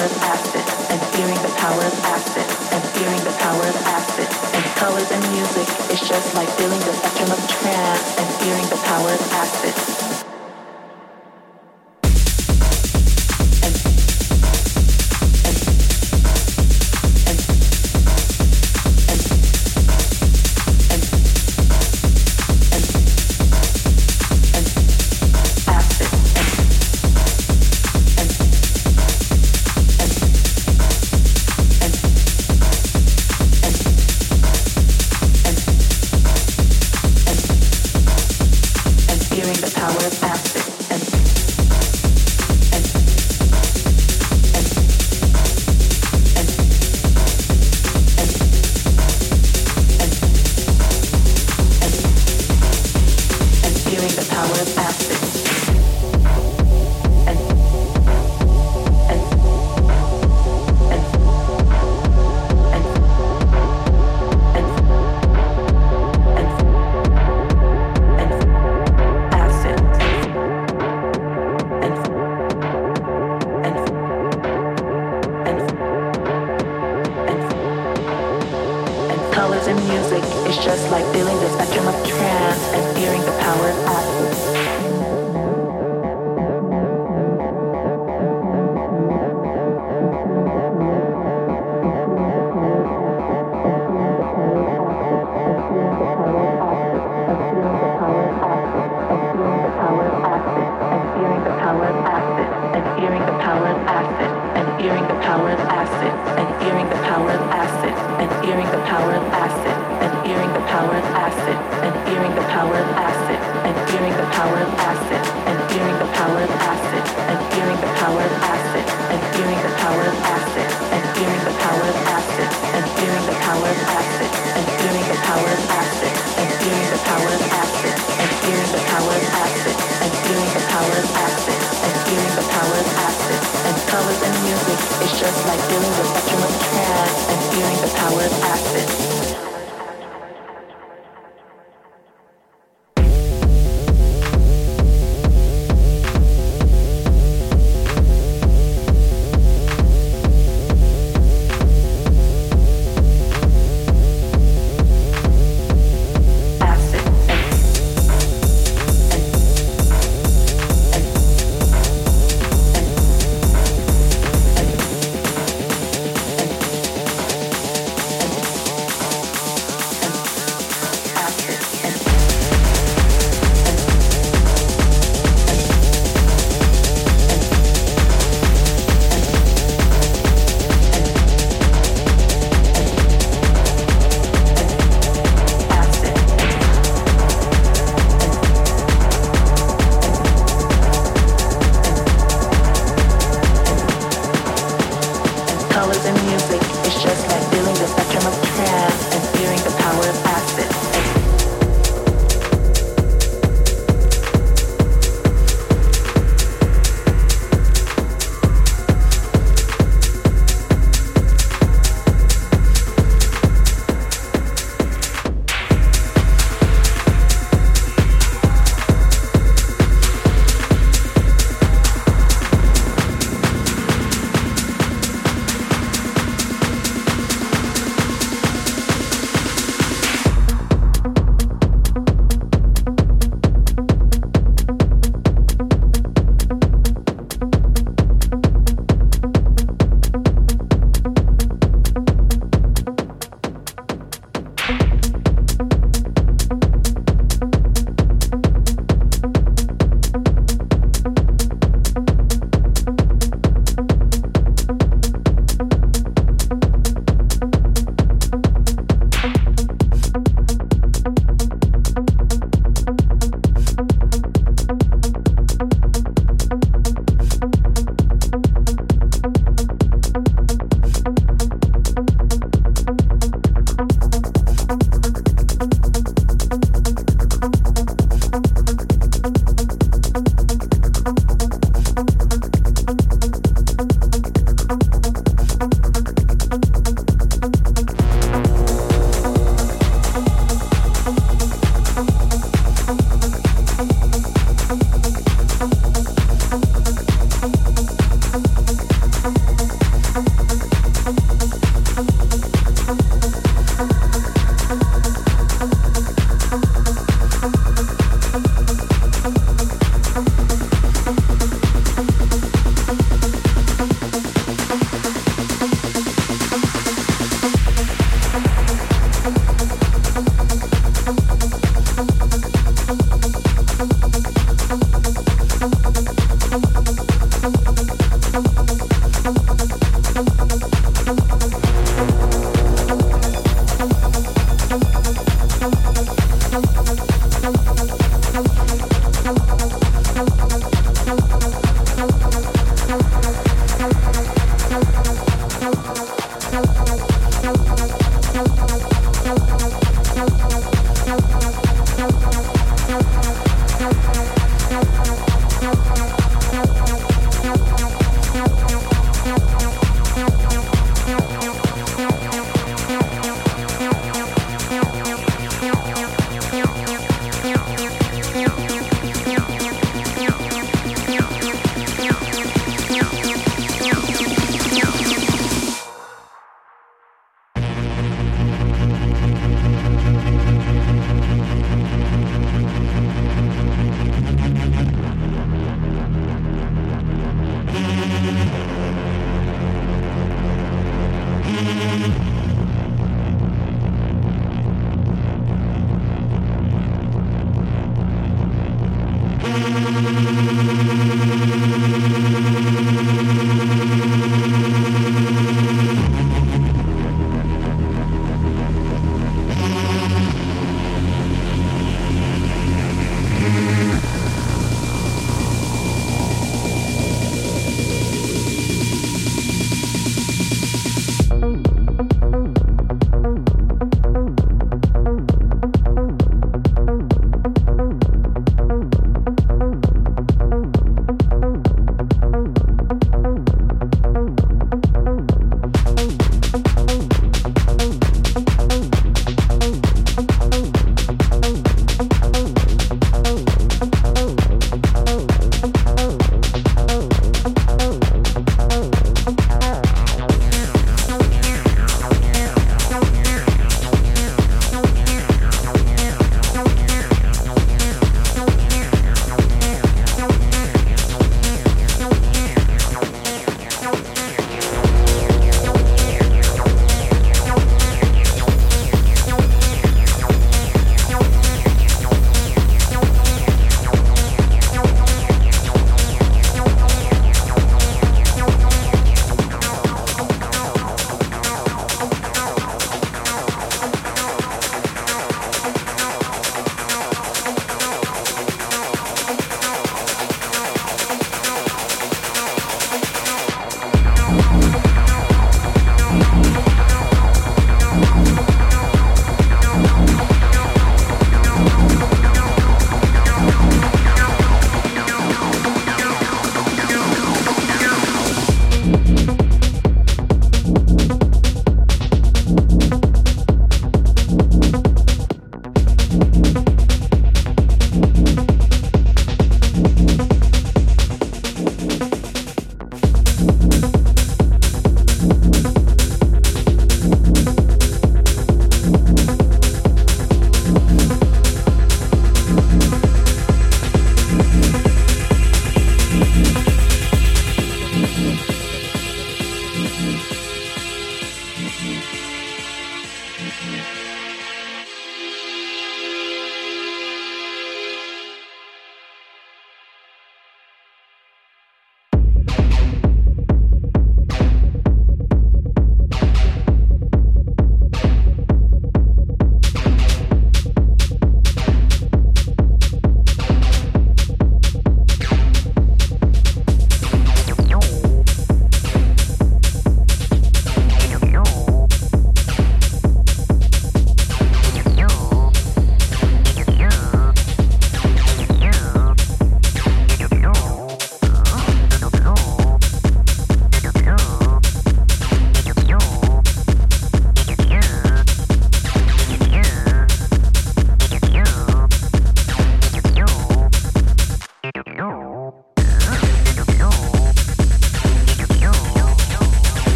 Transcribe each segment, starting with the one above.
and fearing the power of acid and fearing the power of acid and colors and music is just like feeling the spectrum of trance and fearing the power of acid.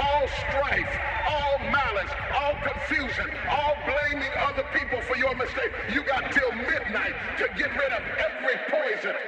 All strife, all malice, all confusion, all blaming other people for your mistake. You got till midnight to get rid of every poison.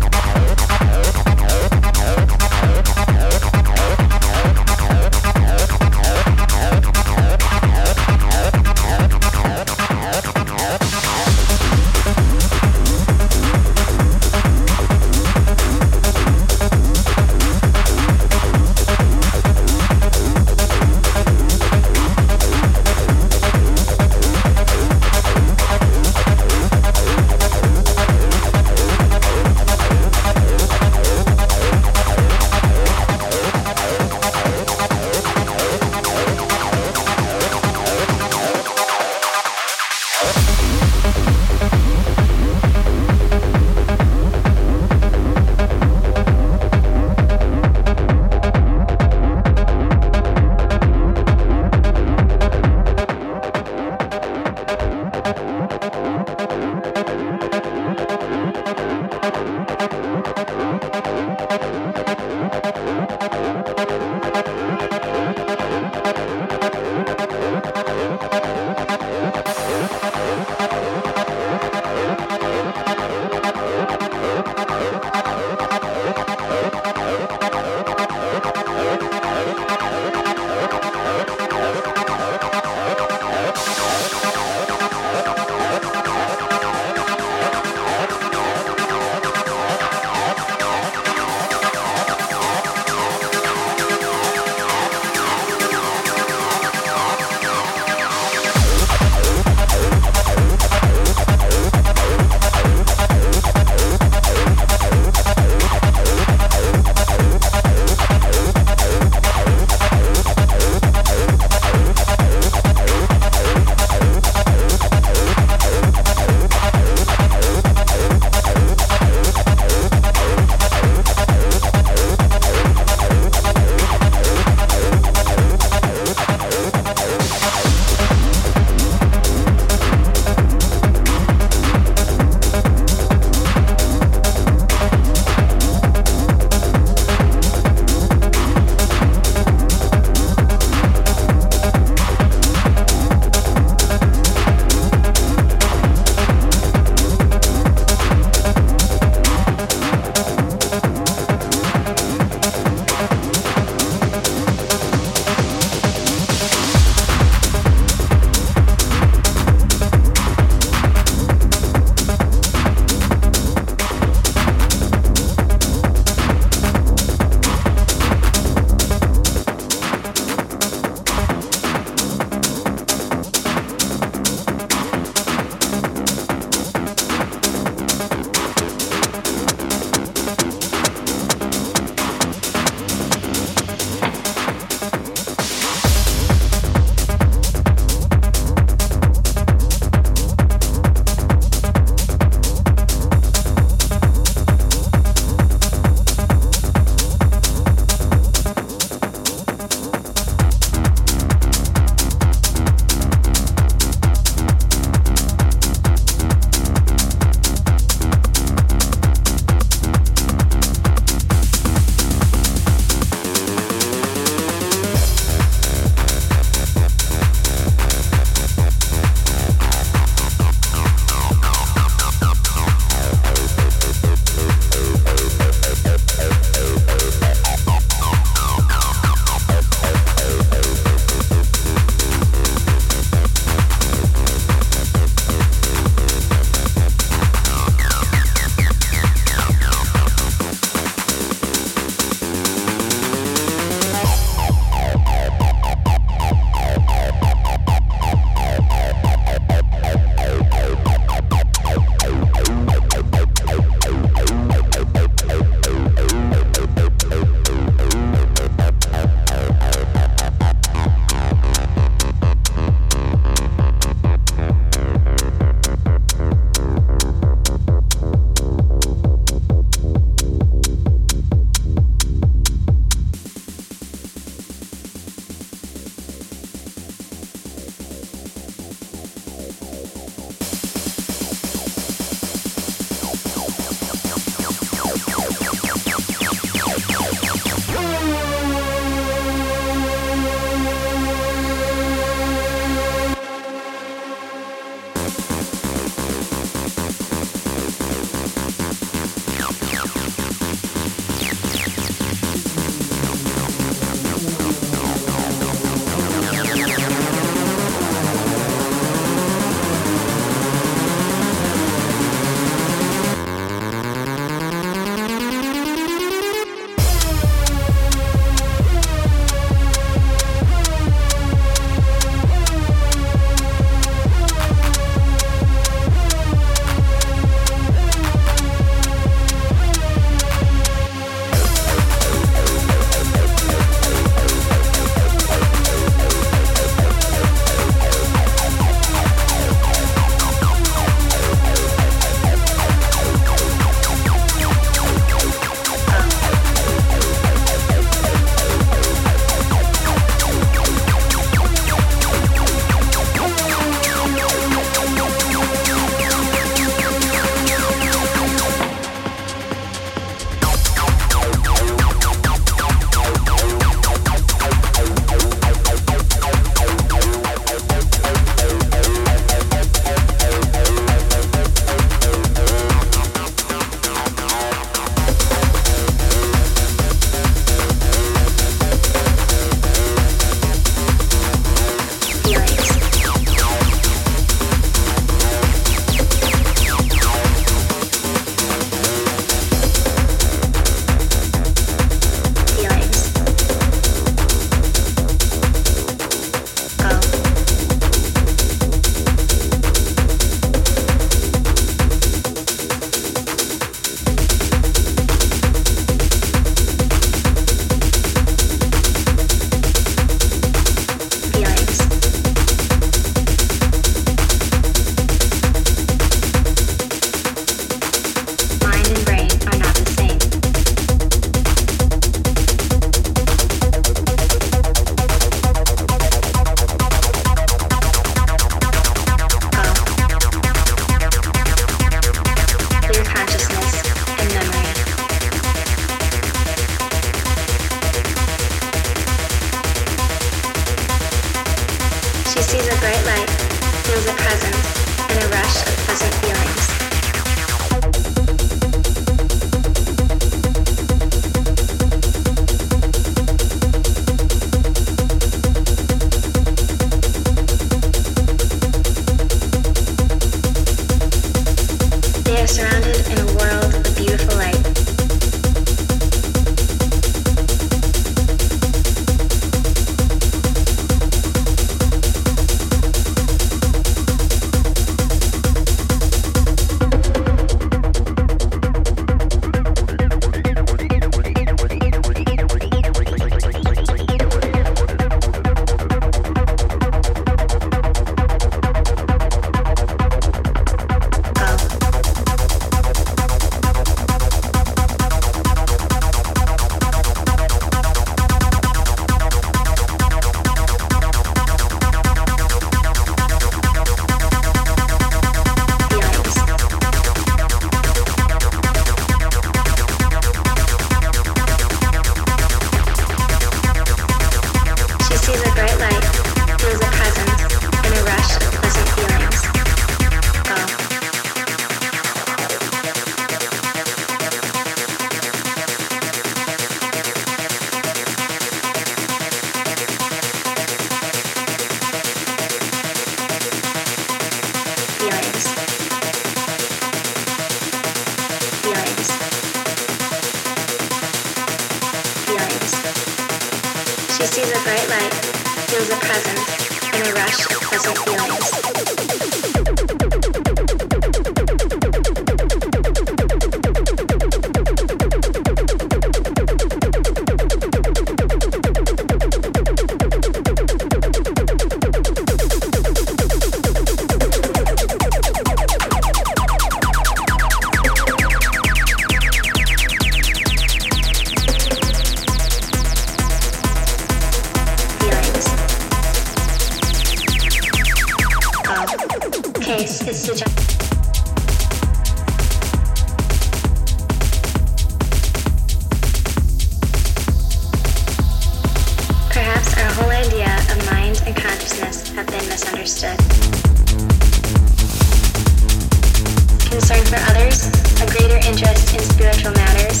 interest in spiritual matters,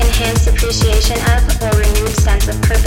enhanced appreciation of or renewed sense of purpose.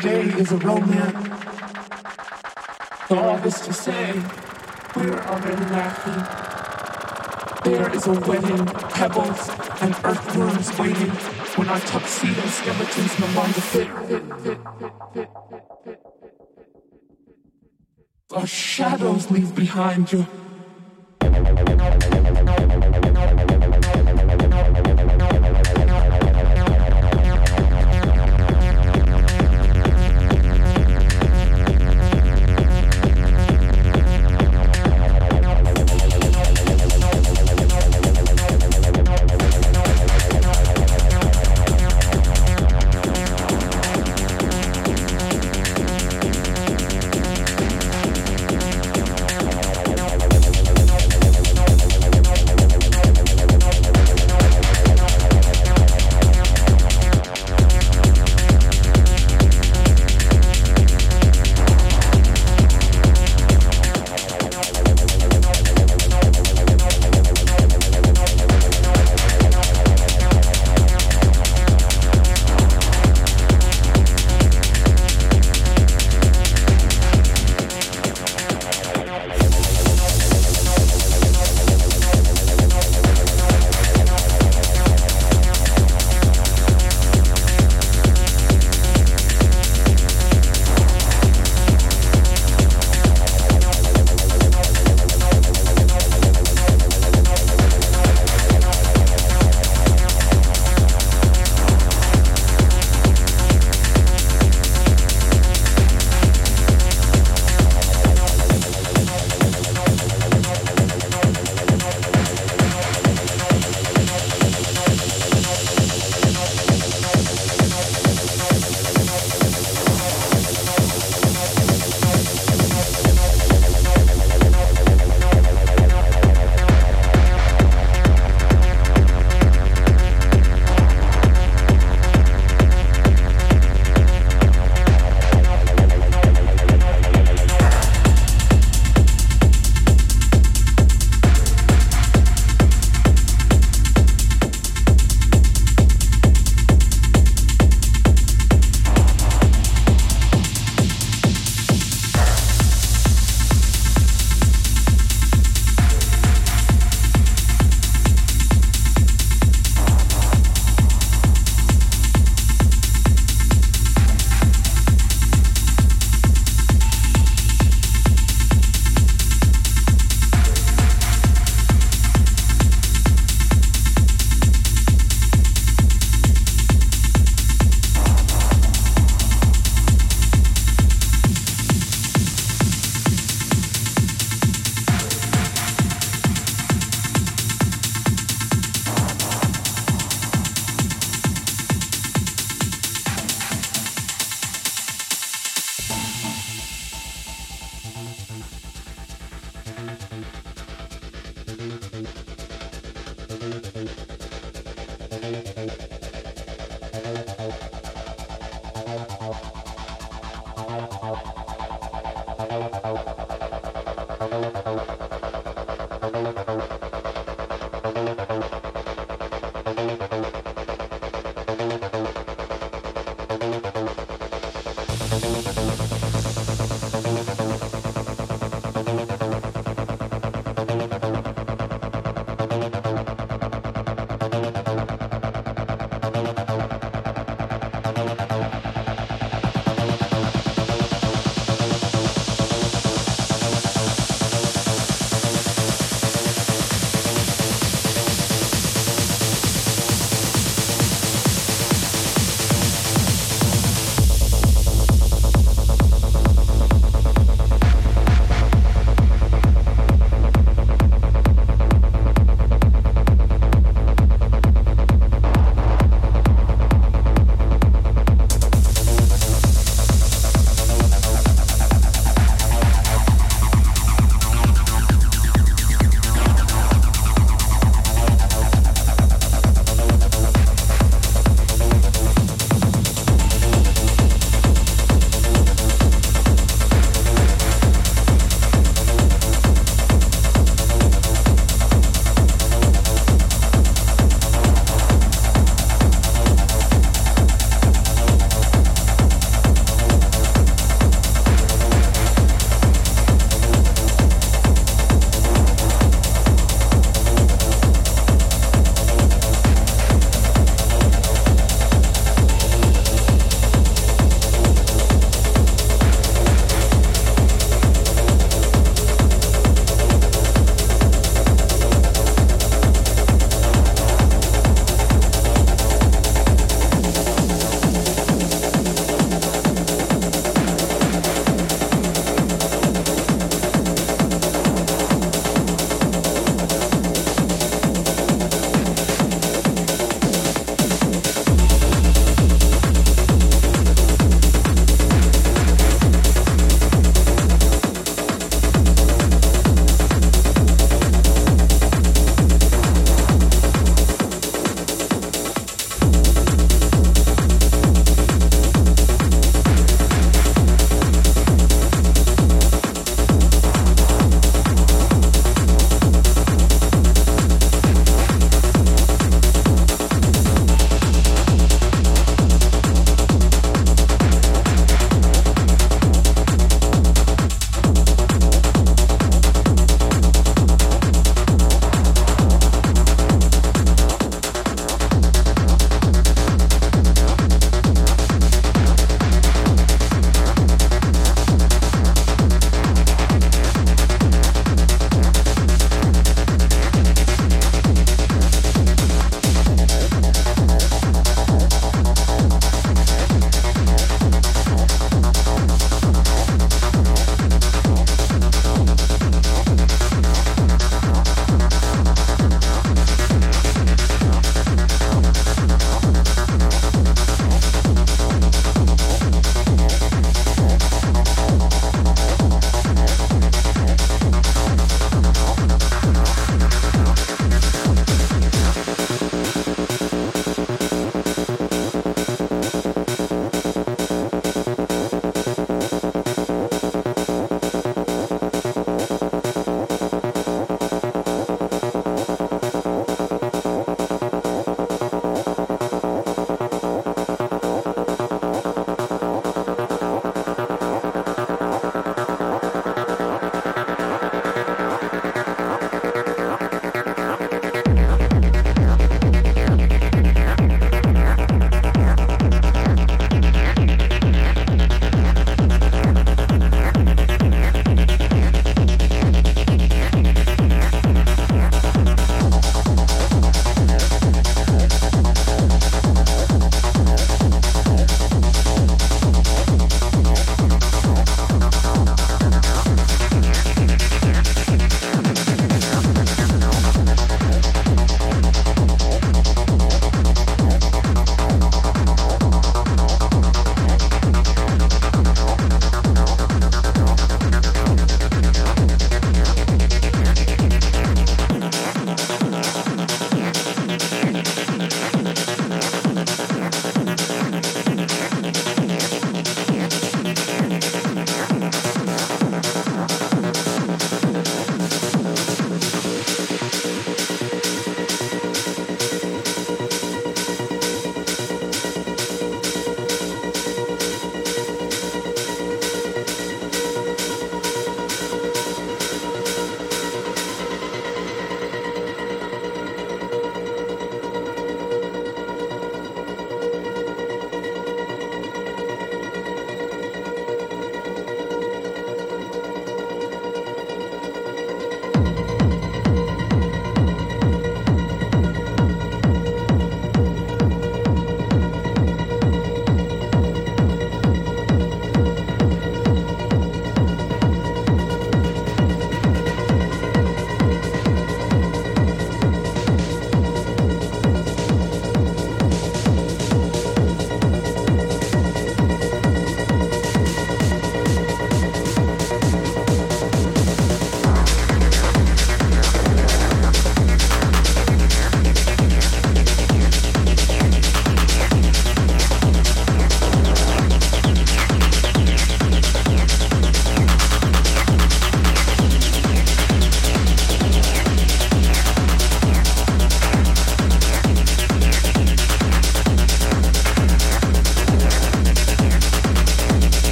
Day is a romance. All this to say, we're already laughing. There is a wedding, pebbles and earthworms waiting when our tuxedo skeletons no longer fit. Our shadows leave behind you.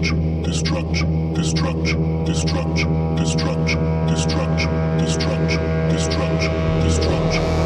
Destruction, destruction, destruction, destruction, destruction, destruction,